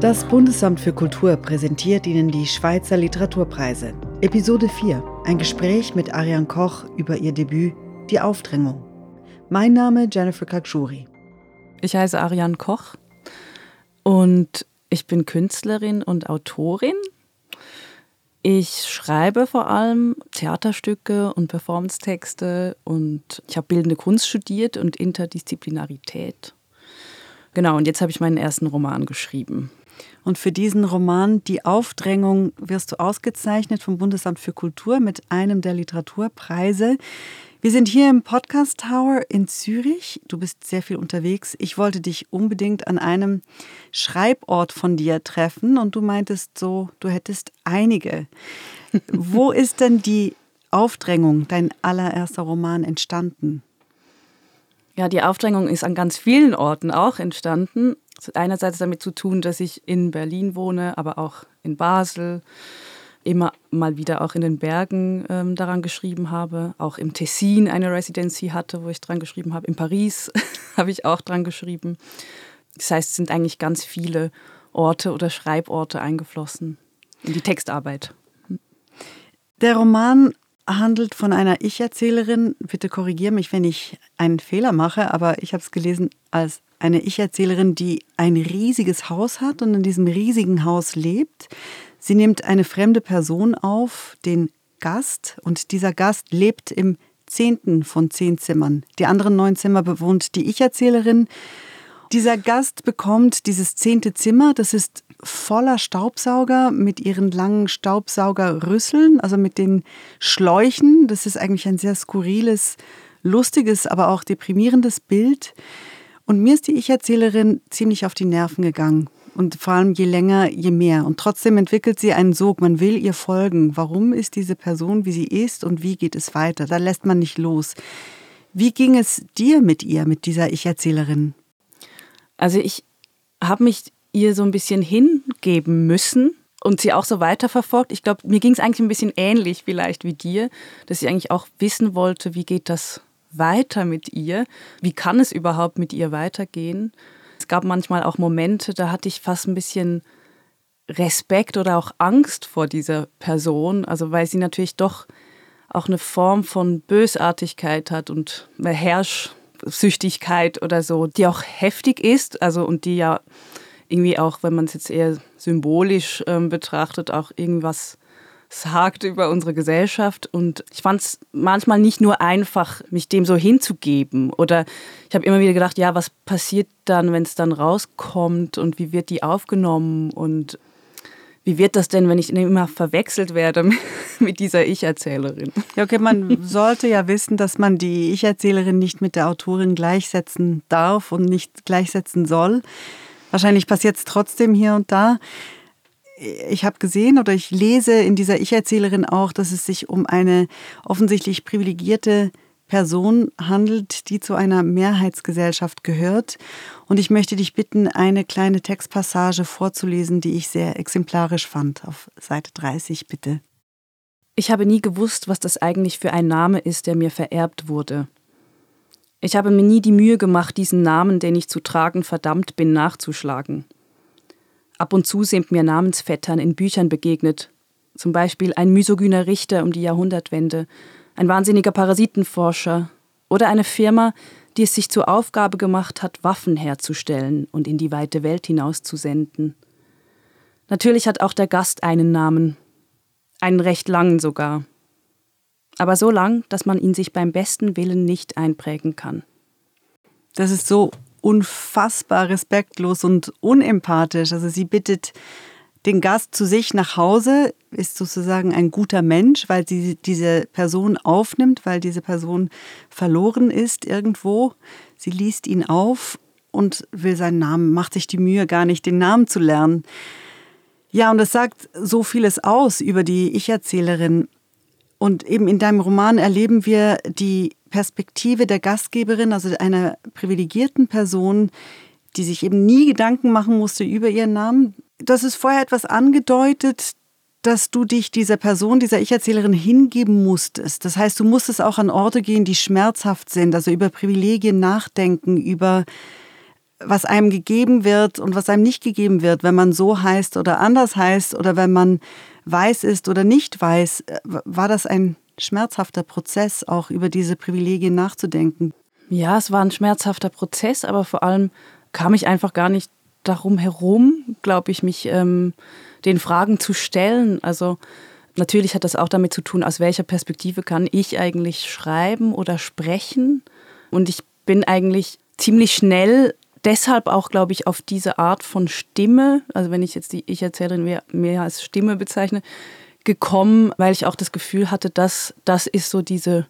Das Bundesamt für Kultur präsentiert Ihnen die Schweizer Literaturpreise. Episode 4. Ein Gespräch mit Ariane Koch über ihr Debüt Die Aufdrängung. Mein Name Jennifer Kakshuri. Ich heiße Ariane Koch und ich bin Künstlerin und Autorin. Ich schreibe vor allem Theaterstücke und Performance-Texte und ich habe bildende Kunst studiert und Interdisziplinarität. Genau, und jetzt habe ich meinen ersten Roman geschrieben. Und für diesen Roman Die Aufdrängung wirst du ausgezeichnet vom Bundesamt für Kultur mit einem der Literaturpreise. Wir sind hier im Podcast Tower in Zürich. Du bist sehr viel unterwegs. Ich wollte dich unbedingt an einem Schreibort von dir treffen und du meintest so, du hättest einige. Wo ist denn die Aufdrängung, dein allererster Roman, entstanden? Ja, die Aufdrängung ist an ganz vielen Orten auch entstanden. Es hat einerseits damit zu tun, dass ich in Berlin wohne, aber auch in Basel, immer mal wieder auch in den Bergen ähm, daran geschrieben habe, auch im Tessin eine Residency hatte, wo ich dran geschrieben habe, in Paris habe ich auch dran geschrieben. Das heißt, es sind eigentlich ganz viele Orte oder Schreiborte eingeflossen in die Textarbeit. Der Roman handelt von einer Ich-Erzählerin. Bitte korrigiere mich, wenn ich einen Fehler mache, aber ich habe es gelesen als eine Ich-Erzählerin, die ein riesiges Haus hat und in diesem riesigen Haus lebt. Sie nimmt eine fremde Person auf, den Gast, und dieser Gast lebt im zehnten von zehn Zimmern. Die anderen neun Zimmer bewohnt die Ich-Erzählerin. Dieser Gast bekommt dieses zehnte Zimmer, das ist voller Staubsauger mit ihren langen Staubsaugerrüsseln, also mit den Schläuchen. Das ist eigentlich ein sehr skurriles, lustiges, aber auch deprimierendes Bild. Und mir ist die Ich-Erzählerin ziemlich auf die Nerven gegangen. Und vor allem je länger, je mehr. Und trotzdem entwickelt sie einen Sog. Man will ihr folgen. Warum ist diese Person, wie sie ist und wie geht es weiter? Da lässt man nicht los. Wie ging es dir mit ihr, mit dieser Ich-Erzählerin? Also ich habe mich ihr so ein bisschen hingeben müssen und sie auch so weiterverfolgt. Ich glaube, mir ging es eigentlich ein bisschen ähnlich vielleicht wie dir, dass ich eigentlich auch wissen wollte, wie geht das weiter mit ihr? Wie kann es überhaupt mit ihr weitergehen? Es gab manchmal auch Momente, da hatte ich fast ein bisschen Respekt oder auch Angst vor dieser Person, also weil sie natürlich doch auch eine Form von Bösartigkeit hat und Herrschsüchtigkeit oder so, die auch heftig ist, also und die ja irgendwie auch, wenn man es jetzt eher symbolisch ähm, betrachtet, auch irgendwas sagt über unsere Gesellschaft. Und ich fand es manchmal nicht nur einfach, mich dem so hinzugeben. Oder ich habe immer wieder gedacht, ja, was passiert dann, wenn es dann rauskommt und wie wird die aufgenommen und wie wird das denn, wenn ich immer verwechselt werde mit dieser Ich-Erzählerin? Ja, okay, man sollte ja wissen, dass man die Ich-Erzählerin nicht mit der Autorin gleichsetzen darf und nicht gleichsetzen soll. Wahrscheinlich passiert es trotzdem hier und da ich habe gesehen oder ich lese in dieser Ich-Erzählerin auch, dass es sich um eine offensichtlich privilegierte Person handelt, die zu einer Mehrheitsgesellschaft gehört. Und ich möchte dich bitten, eine kleine Textpassage vorzulesen, die ich sehr exemplarisch fand. Auf Seite 30, bitte. Ich habe nie gewusst, was das eigentlich für ein Name ist, der mir vererbt wurde. Ich habe mir nie die Mühe gemacht, diesen Namen, den ich zu tragen verdammt bin, nachzuschlagen. Ab und zu sind mir Namensvettern in Büchern begegnet. Zum Beispiel ein misogyner Richter um die Jahrhundertwende, ein wahnsinniger Parasitenforscher oder eine Firma, die es sich zur Aufgabe gemacht hat, Waffen herzustellen und in die weite Welt hinauszusenden. Natürlich hat auch der Gast einen Namen, einen recht langen sogar, aber so lang, dass man ihn sich beim besten Willen nicht einprägen kann. Das ist so unfassbar respektlos und unempathisch. Also sie bittet den Gast zu sich nach Hause, ist sozusagen ein guter Mensch, weil sie diese Person aufnimmt, weil diese Person verloren ist irgendwo. Sie liest ihn auf und will seinen Namen, macht sich die Mühe gar nicht, den Namen zu lernen. Ja, und das sagt so vieles aus über die Ich-Erzählerin. Und eben in deinem Roman erleben wir die Perspektive der Gastgeberin, also einer privilegierten Person, die sich eben nie Gedanken machen musste über ihren Namen. Das ist vorher etwas angedeutet, dass du dich dieser Person, dieser Ich-Erzählerin hingeben musstest. Das heißt, du musstest auch an Orte gehen, die schmerzhaft sind, also über Privilegien nachdenken, über was einem gegeben wird und was einem nicht gegeben wird, wenn man so heißt oder anders heißt oder wenn man weiß ist oder nicht weiß. War das ein schmerzhafter Prozess, auch über diese Privilegien nachzudenken? Ja, es war ein schmerzhafter Prozess, aber vor allem kam ich einfach gar nicht darum herum, glaube ich, mich ähm, den Fragen zu stellen. Also natürlich hat das auch damit zu tun, aus welcher Perspektive kann ich eigentlich schreiben oder sprechen. Und ich bin eigentlich ziemlich schnell deshalb auch, glaube ich, auf diese Art von Stimme, also wenn ich jetzt die Ich-Erzählerin mehr, als Stimme bezeichne, gekommen, weil ich auch das Gefühl hatte, dass das ist so diese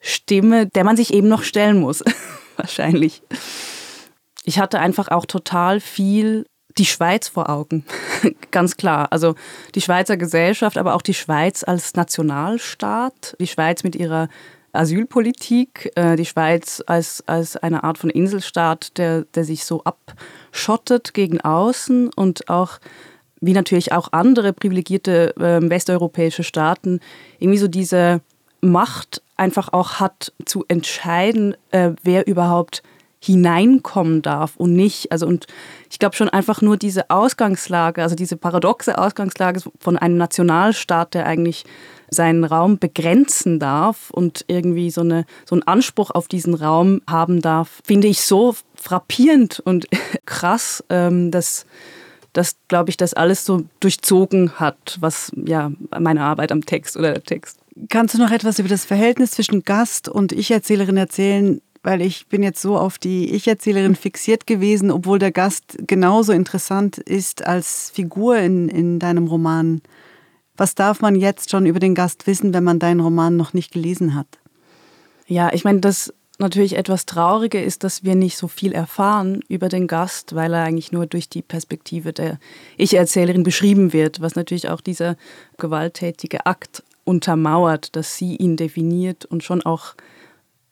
Stimme, der man sich eben noch stellen muss, wahrscheinlich. Ich hatte einfach auch total viel die Schweiz vor Augen, ganz klar. Also die Schweizer Gesellschaft, aber auch die Schweiz als Nationalstaat, die Schweiz mit ihrer Asylpolitik, äh, die Schweiz als, als eine Art von Inselstaat, der, der sich so abschottet gegen außen und auch wie natürlich auch andere privilegierte äh, westeuropäische Staaten, irgendwie so diese Macht einfach auch hat zu entscheiden, äh, wer überhaupt hineinkommen darf und nicht. Also und ich glaube schon einfach nur diese Ausgangslage, also diese paradoxe Ausgangslage von einem Nationalstaat, der eigentlich seinen Raum begrenzen darf und irgendwie so, eine, so einen Anspruch auf diesen Raum haben darf, finde ich so frappierend und krass, ähm, dass das, glaube ich, das alles so durchzogen hat, was ja meine Arbeit am Text oder der Text. Kannst du noch etwas über das Verhältnis zwischen Gast und Ich-Erzählerin erzählen? Weil ich bin jetzt so auf die Ich-Erzählerin fixiert gewesen, obwohl der Gast genauso interessant ist als Figur in, in deinem Roman. Was darf man jetzt schon über den Gast wissen, wenn man deinen Roman noch nicht gelesen hat? Ja, ich meine, das natürlich etwas Traurige ist, dass wir nicht so viel erfahren über den Gast, weil er eigentlich nur durch die Perspektive der Ich-Erzählerin beschrieben wird, was natürlich auch dieser gewalttätige Akt untermauert, dass sie ihn definiert und schon auch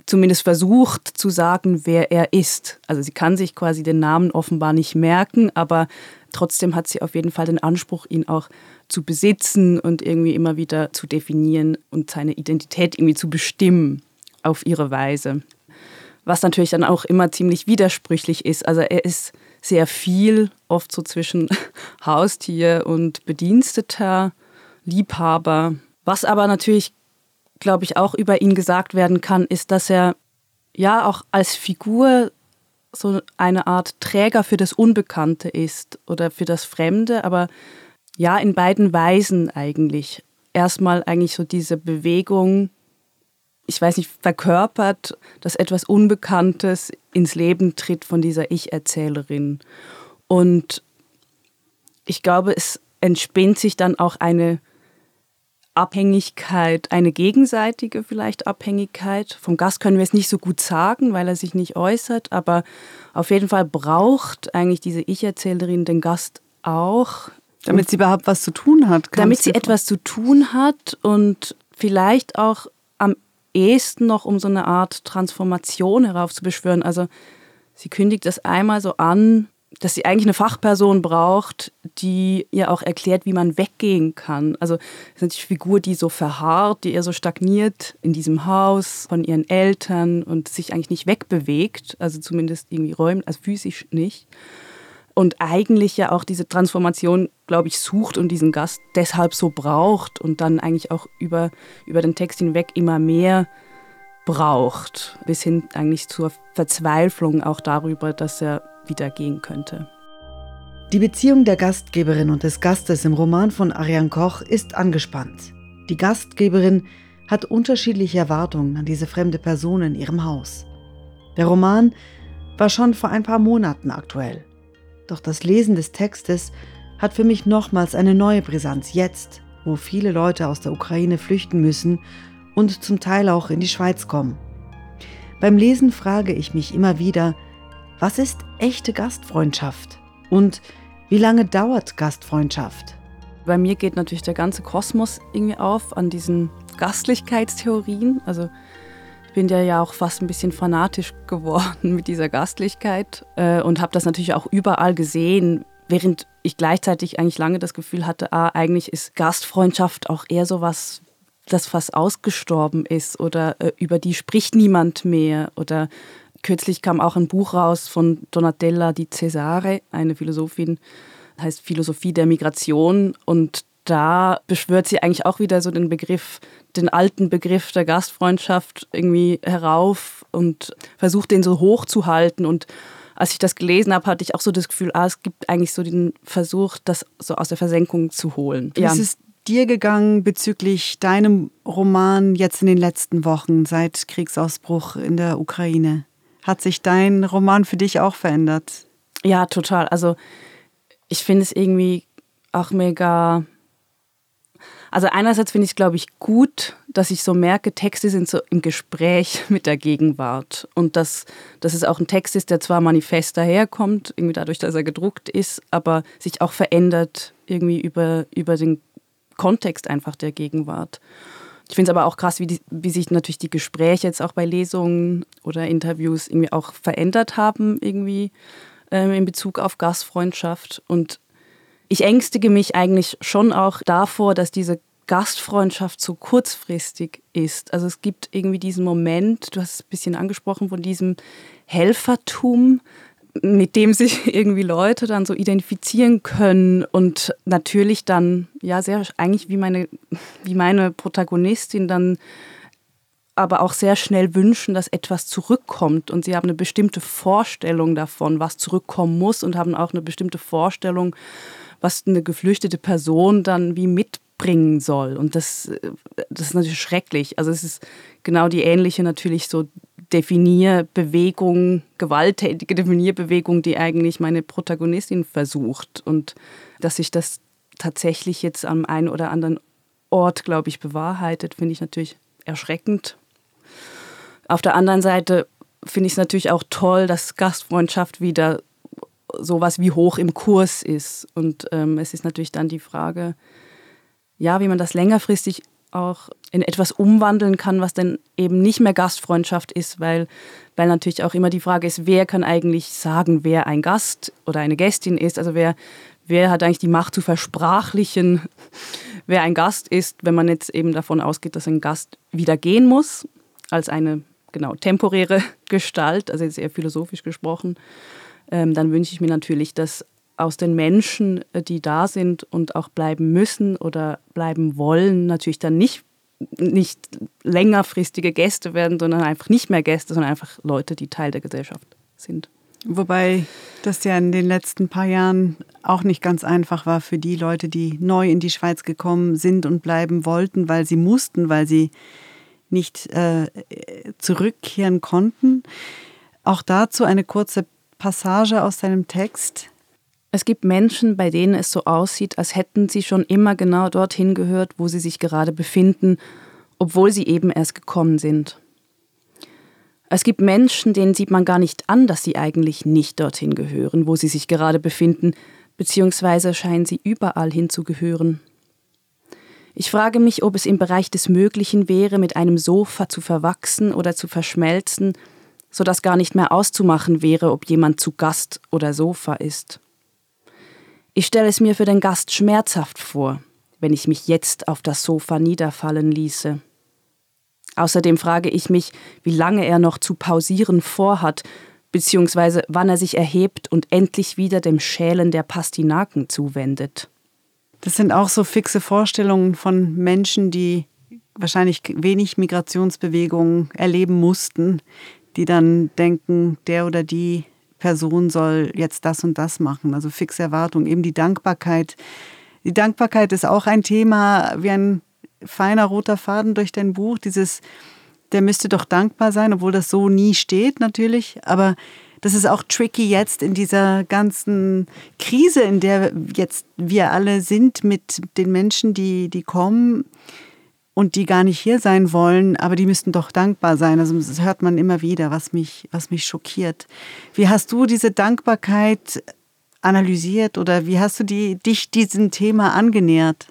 zumindest versucht zu sagen, wer er ist. Also sie kann sich quasi den Namen offenbar nicht merken, aber trotzdem hat sie auf jeden Fall den Anspruch, ihn auch zu besitzen und irgendwie immer wieder zu definieren und seine Identität irgendwie zu bestimmen auf ihre Weise was natürlich dann auch immer ziemlich widersprüchlich ist. Also er ist sehr viel, oft so zwischen Haustier und Bediensteter, Liebhaber. Was aber natürlich, glaube ich, auch über ihn gesagt werden kann, ist, dass er ja auch als Figur so eine Art Träger für das Unbekannte ist oder für das Fremde, aber ja, in beiden Weisen eigentlich. Erstmal eigentlich so diese Bewegung ich weiß nicht, verkörpert, dass etwas Unbekanntes ins Leben tritt von dieser Ich-Erzählerin. Und ich glaube, es entspinnt sich dann auch eine Abhängigkeit, eine gegenseitige vielleicht Abhängigkeit. Vom Gast können wir es nicht so gut sagen, weil er sich nicht äußert, aber auf jeden Fall braucht eigentlich diese Ich-Erzählerin den Gast auch. Damit sie überhaupt was zu tun hat. Damit sie etwas zu tun hat und vielleicht auch ehesten noch, um so eine Art Transformation heraufzubeschwören. Also sie kündigt das einmal so an, dass sie eigentlich eine Fachperson braucht, die ihr auch erklärt, wie man weggehen kann. Also das ist natürlich eine Figur, die so verharrt, die eher so stagniert in diesem Haus von ihren Eltern und sich eigentlich nicht wegbewegt, also zumindest irgendwie räumlich, also physisch nicht und eigentlich ja auch diese Transformation, glaube ich, sucht und diesen Gast deshalb so braucht und dann eigentlich auch über, über den Text hinweg immer mehr braucht, bis hin eigentlich zur Verzweiflung auch darüber, dass er wieder gehen könnte. Die Beziehung der Gastgeberin und des Gastes im Roman von Ariane Koch ist angespannt. Die Gastgeberin hat unterschiedliche Erwartungen an diese fremde Person in ihrem Haus. Der Roman war schon vor ein paar Monaten aktuell. Doch das Lesen des Textes hat für mich nochmals eine neue Brisanz jetzt, wo viele Leute aus der Ukraine flüchten müssen und zum Teil auch in die Schweiz kommen. Beim Lesen frage ich mich immer wieder, was ist echte Gastfreundschaft und wie lange dauert Gastfreundschaft? Bei mir geht natürlich der ganze Kosmos irgendwie auf an diesen Gastlichkeitstheorien. Also bin ja ja auch fast ein bisschen fanatisch geworden mit dieser Gastlichkeit äh, und habe das natürlich auch überall gesehen, während ich gleichzeitig eigentlich lange das Gefühl hatte, ah, eigentlich ist Gastfreundschaft auch eher so was, das fast ausgestorben ist oder äh, über die spricht niemand mehr oder kürzlich kam auch ein Buch raus von Donatella di Cesare, eine Philosophin, heißt Philosophie der Migration. Und da beschwört sie eigentlich auch wieder so den Begriff, den alten Begriff der Gastfreundschaft irgendwie herauf und versucht den so hoch zu halten. Und als ich das gelesen habe, hatte ich auch so das Gefühl, ah, es gibt eigentlich so den Versuch, das so aus der Versenkung zu holen. Wie ja. ist es dir gegangen bezüglich deinem Roman jetzt in den letzten Wochen seit Kriegsausbruch in der Ukraine? Hat sich dein Roman für dich auch verändert? Ja, total. Also ich finde es irgendwie auch mega also einerseits finde ich es, glaube ich, gut, dass ich so merke, Texte sind so im Gespräch mit der Gegenwart. Und dass, dass es auch ein Text ist, der zwar manifest daherkommt, irgendwie dadurch, dass er gedruckt ist, aber sich auch verändert irgendwie über, über den Kontext einfach der Gegenwart. Ich finde es aber auch krass, wie, die, wie sich natürlich die Gespräche jetzt auch bei Lesungen oder Interviews irgendwie auch verändert haben, irgendwie ähm, in Bezug auf Gastfreundschaft. Und ich ängstige mich eigentlich schon auch davor, dass diese Gastfreundschaft so kurzfristig ist. Also es gibt irgendwie diesen Moment, du hast es ein bisschen angesprochen, von diesem Helfertum, mit dem sich irgendwie Leute dann so identifizieren können und natürlich dann, ja, sehr eigentlich wie meine, wie meine Protagonistin dann aber auch sehr schnell wünschen, dass etwas zurückkommt. Und sie haben eine bestimmte Vorstellung davon, was zurückkommen muss und haben auch eine bestimmte Vorstellung, was eine geflüchtete Person dann wie mitbringen soll. Und das, das ist natürlich schrecklich. Also es ist genau die ähnliche natürlich so Definierbewegung, gewalttätige Definierbewegung, die eigentlich meine Protagonistin versucht. Und dass sich das tatsächlich jetzt am einen oder anderen Ort, glaube ich, bewahrheitet, finde ich natürlich erschreckend. Auf der anderen Seite finde ich es natürlich auch toll, dass Gastfreundschaft wieder sowas wie hoch im Kurs ist. Und ähm, es ist natürlich dann die Frage, ja, wie man das längerfristig auch in etwas umwandeln kann, was dann eben nicht mehr Gastfreundschaft ist, weil, weil natürlich auch immer die Frage ist, wer kann eigentlich sagen, wer ein Gast oder eine Gästin ist, also wer, wer hat eigentlich die Macht zu versprachlichen, wer ein Gast ist, wenn man jetzt eben davon ausgeht, dass ein Gast wieder gehen muss, als eine genau temporäre Gestalt, also jetzt eher philosophisch gesprochen. Ähm, dann wünsche ich mir natürlich, dass aus den Menschen, äh, die da sind und auch bleiben müssen oder bleiben wollen, natürlich dann nicht, nicht längerfristige Gäste werden, sondern einfach nicht mehr Gäste, sondern einfach Leute, die Teil der Gesellschaft sind. Wobei das ja in den letzten paar Jahren auch nicht ganz einfach war für die Leute, die neu in die Schweiz gekommen sind und bleiben wollten, weil sie mussten, weil sie nicht äh, zurückkehren konnten. Auch dazu eine kurze Passage aus deinem Text. Es gibt Menschen, bei denen es so aussieht, als hätten sie schon immer genau dorthin gehört, wo sie sich gerade befinden, obwohl sie eben erst gekommen sind. Es gibt Menschen, denen sieht man gar nicht an, dass sie eigentlich nicht dorthin gehören, wo sie sich gerade befinden, beziehungsweise scheinen sie überall hinzugehören. Ich frage mich, ob es im Bereich des Möglichen wäre, mit einem Sofa zu verwachsen oder zu verschmelzen, sodass gar nicht mehr auszumachen wäre, ob jemand zu Gast oder Sofa ist. Ich stelle es mir für den Gast schmerzhaft vor, wenn ich mich jetzt auf das Sofa niederfallen ließe. Außerdem frage ich mich, wie lange er noch zu pausieren vorhat, beziehungsweise wann er sich erhebt und endlich wieder dem Schälen der Pastinaken zuwendet. Das sind auch so fixe Vorstellungen von Menschen, die wahrscheinlich wenig Migrationsbewegungen erleben mussten, die dann denken, der oder die Person soll jetzt das und das machen. Also fixe Erwartung, eben die Dankbarkeit. Die Dankbarkeit ist auch ein Thema, wie ein feiner roter Faden durch dein Buch. Dieses, der müsste doch dankbar sein, obwohl das so nie steht natürlich. Aber das ist auch tricky jetzt in dieser ganzen Krise, in der jetzt wir alle sind mit den Menschen, die, die kommen und die gar nicht hier sein wollen, aber die müssten doch dankbar sein. Also das hört man immer wieder, was mich, was mich schockiert. Wie hast du diese Dankbarkeit analysiert oder wie hast du die, dich diesem Thema angenähert?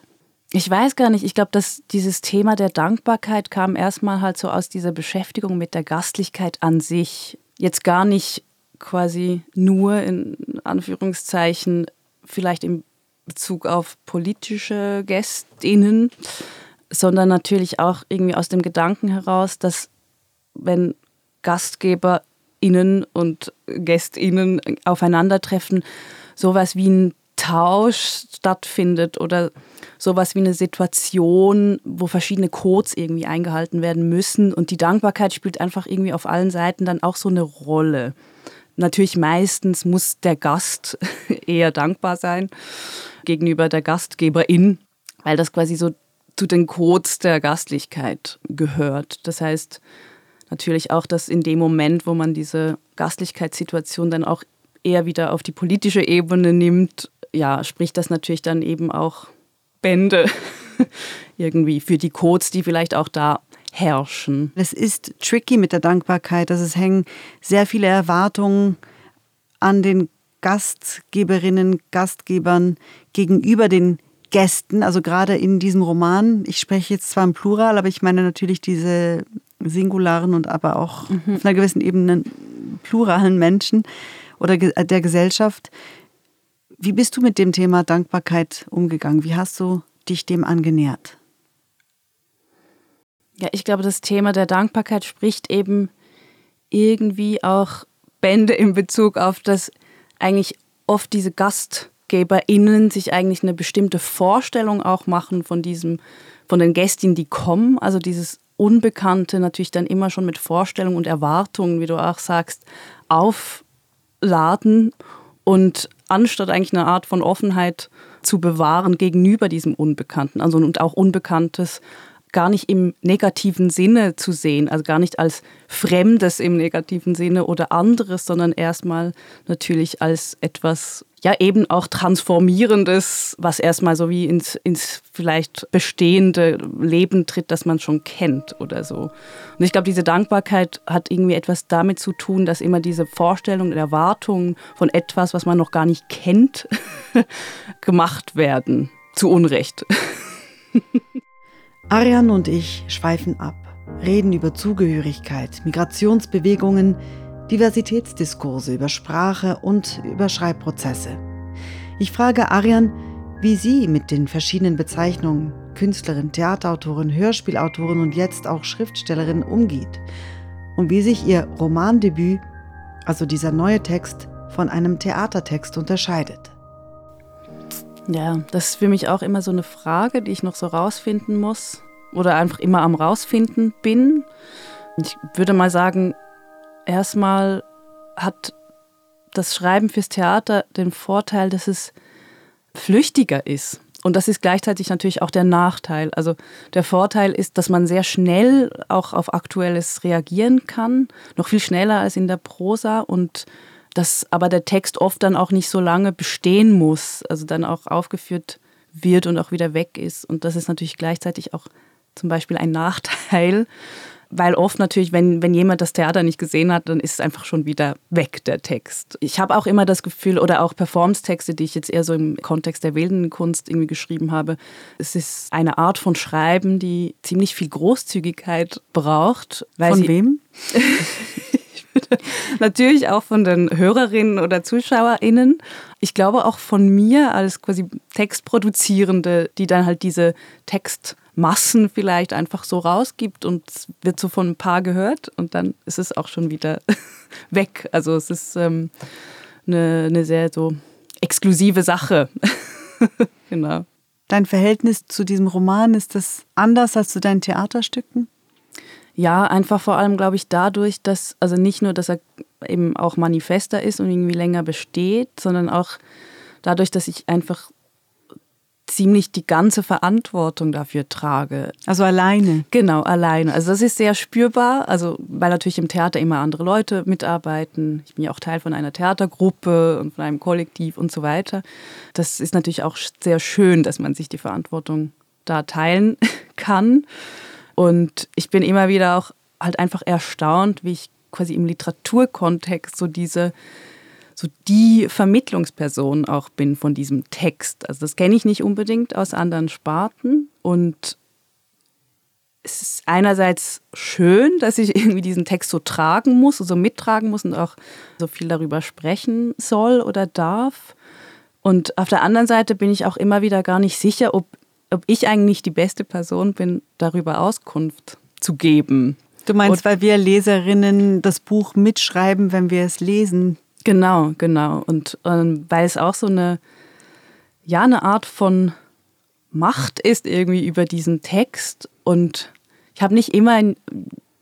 Ich weiß gar nicht. Ich glaube, dass dieses Thema der Dankbarkeit kam erstmal halt so aus dieser Beschäftigung mit der Gastlichkeit an sich. Jetzt gar nicht quasi nur in Anführungszeichen vielleicht in Bezug auf politische Gästinnen, sondern natürlich auch irgendwie aus dem Gedanken heraus, dass wenn GastgeberInnen und GästInnen aufeinandertreffen, sowas wie ein Tausch stattfindet oder sowas wie eine Situation, wo verschiedene Codes irgendwie eingehalten werden müssen. Und die Dankbarkeit spielt einfach irgendwie auf allen Seiten dann auch so eine Rolle. Natürlich meistens muss der Gast eher dankbar sein gegenüber der Gastgeberin, weil das quasi so zu den Codes der Gastlichkeit gehört. Das heißt natürlich auch, dass in dem Moment, wo man diese Gastlichkeitssituation dann auch eher wieder auf die politische Ebene nimmt, ja, spricht das natürlich dann eben auch Bände irgendwie für die Codes, die vielleicht auch da herrschen. Es ist tricky mit der Dankbarkeit, dass es hängen sehr viele Erwartungen an den Gastgeberinnen, Gastgebern gegenüber den Gästen, also gerade in diesem Roman. Ich spreche jetzt zwar im Plural, aber ich meine natürlich diese singularen und aber auch mhm. auf einer gewissen Ebene pluralen Menschen oder der Gesellschaft. Wie bist du mit dem Thema Dankbarkeit umgegangen? Wie hast du dich dem angenähert? Ja, ich glaube, das Thema der Dankbarkeit spricht eben irgendwie auch Bände in Bezug auf das eigentlich oft diese GastgeberInnen sich eigentlich eine bestimmte Vorstellung auch machen von diesem, von den Gästinnen, die kommen. Also dieses Unbekannte natürlich dann immer schon mit Vorstellungen und Erwartungen, wie du auch sagst, aufladen und anstatt eigentlich eine Art von Offenheit zu bewahren gegenüber diesem Unbekannten, also und auch Unbekanntes gar nicht im negativen Sinne zu sehen, also gar nicht als Fremdes im negativen Sinne oder anderes, sondern erstmal natürlich als etwas, ja eben auch Transformierendes, was erstmal so wie ins, ins vielleicht bestehende Leben tritt, das man schon kennt oder so. Und ich glaube, diese Dankbarkeit hat irgendwie etwas damit zu tun, dass immer diese Vorstellungen und Erwartungen von etwas, was man noch gar nicht kennt, gemacht werden. Zu Unrecht. Arian und ich schweifen ab, reden über Zugehörigkeit, Migrationsbewegungen, Diversitätsdiskurse über Sprache und über Schreibprozesse. Ich frage Arian, wie sie mit den verschiedenen Bezeichnungen Künstlerin, Theaterautorin, Hörspielautorin und jetzt auch Schriftstellerin umgeht und wie sich ihr Romandebüt, also dieser neue Text, von einem Theatertext unterscheidet. Ja, das ist für mich auch immer so eine Frage, die ich noch so rausfinden muss oder einfach immer am rausfinden bin. Ich würde mal sagen, erstmal hat das Schreiben fürs Theater den Vorteil, dass es flüchtiger ist. Und das ist gleichzeitig natürlich auch der Nachteil. Also der Vorteil ist, dass man sehr schnell auch auf Aktuelles reagieren kann, noch viel schneller als in der Prosa und dass aber der Text oft dann auch nicht so lange bestehen muss, also dann auch aufgeführt wird und auch wieder weg ist. Und das ist natürlich gleichzeitig auch zum Beispiel ein Nachteil, weil oft natürlich, wenn, wenn jemand das Theater nicht gesehen hat, dann ist es einfach schon wieder weg, der Text. Ich habe auch immer das Gefühl, oder auch Performance-Texte, die ich jetzt eher so im Kontext der wilden Kunst irgendwie geschrieben habe, es ist eine Art von Schreiben, die ziemlich viel Großzügigkeit braucht. von wem? Natürlich auch von den Hörerinnen oder ZuschauerInnen. Ich glaube auch von mir als quasi Textproduzierende, die dann halt diese Textmassen vielleicht einfach so rausgibt und wird so von ein paar gehört und dann ist es auch schon wieder weg. Also es ist ähm, eine, eine sehr so exklusive Sache. genau. Dein Verhältnis zu diesem Roman, ist das anders als zu deinen Theaterstücken? Ja, einfach vor allem, glaube ich, dadurch, dass, also nicht nur, dass er eben auch manifester ist und irgendwie länger besteht, sondern auch dadurch, dass ich einfach ziemlich die ganze Verantwortung dafür trage. Also alleine? Genau, alleine. Also das ist sehr spürbar, also weil natürlich im Theater immer andere Leute mitarbeiten. Ich bin ja auch Teil von einer Theatergruppe und von einem Kollektiv und so weiter. Das ist natürlich auch sehr schön, dass man sich die Verantwortung da teilen kann. Und ich bin immer wieder auch halt einfach erstaunt, wie ich quasi im Literaturkontext so diese, so die Vermittlungsperson auch bin von diesem Text. Also das kenne ich nicht unbedingt aus anderen Sparten und es ist einerseits schön, dass ich irgendwie diesen Text so tragen muss, also mittragen muss und auch so viel darüber sprechen soll oder darf. Und auf der anderen Seite bin ich auch immer wieder gar nicht sicher, ob ob ich eigentlich die beste Person bin, darüber Auskunft zu geben. Du meinst, und, weil wir Leserinnen das Buch mitschreiben, wenn wir es lesen? Genau, genau. Und ähm, weil es auch so eine, ja, eine Art von Macht ist irgendwie über diesen Text. Und ich habe nicht immer,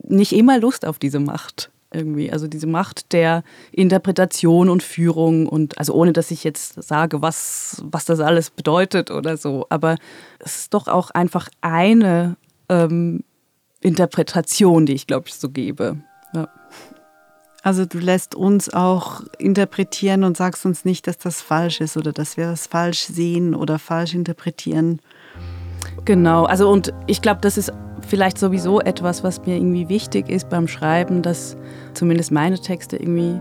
nicht immer Lust auf diese Macht irgendwie. Also diese Macht der Interpretation und Führung und also ohne dass ich jetzt sage, was, was das alles bedeutet oder so. Aber es ist doch auch einfach eine ähm, Interpretation, die ich, glaube ich, so gebe. Ja. Also du lässt uns auch interpretieren und sagst uns nicht, dass das falsch ist oder dass wir das falsch sehen oder falsch interpretieren. Genau, also und ich glaube, das ist vielleicht sowieso etwas, was mir irgendwie wichtig ist beim Schreiben, dass zumindest meine Texte irgendwie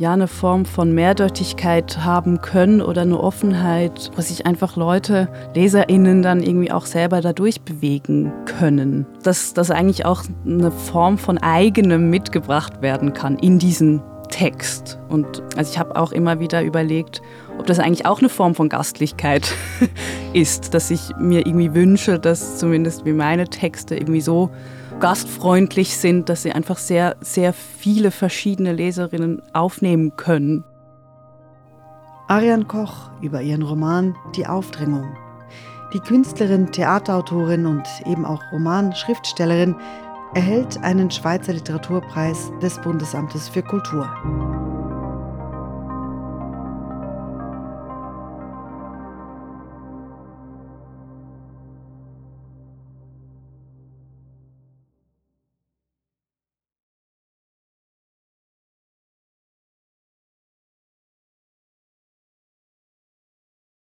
ja eine Form von Mehrdeutigkeit haben können oder eine Offenheit, wo sich einfach Leute, LeserInnen dann irgendwie auch selber dadurch bewegen können. Dass das eigentlich auch eine Form von eigenem mitgebracht werden kann in diesen Text. Und also ich habe auch immer wieder überlegt, ob das eigentlich auch eine Form von Gastlichkeit ist, dass ich mir irgendwie wünsche, dass zumindest wie meine Texte irgendwie so gastfreundlich sind, dass sie einfach sehr, sehr viele verschiedene Leserinnen aufnehmen können. Ariane Koch über ihren Roman Die Aufdrängung. Die Künstlerin, Theaterautorin und eben auch Romanschriftstellerin erhält einen Schweizer Literaturpreis des Bundesamtes für Kultur.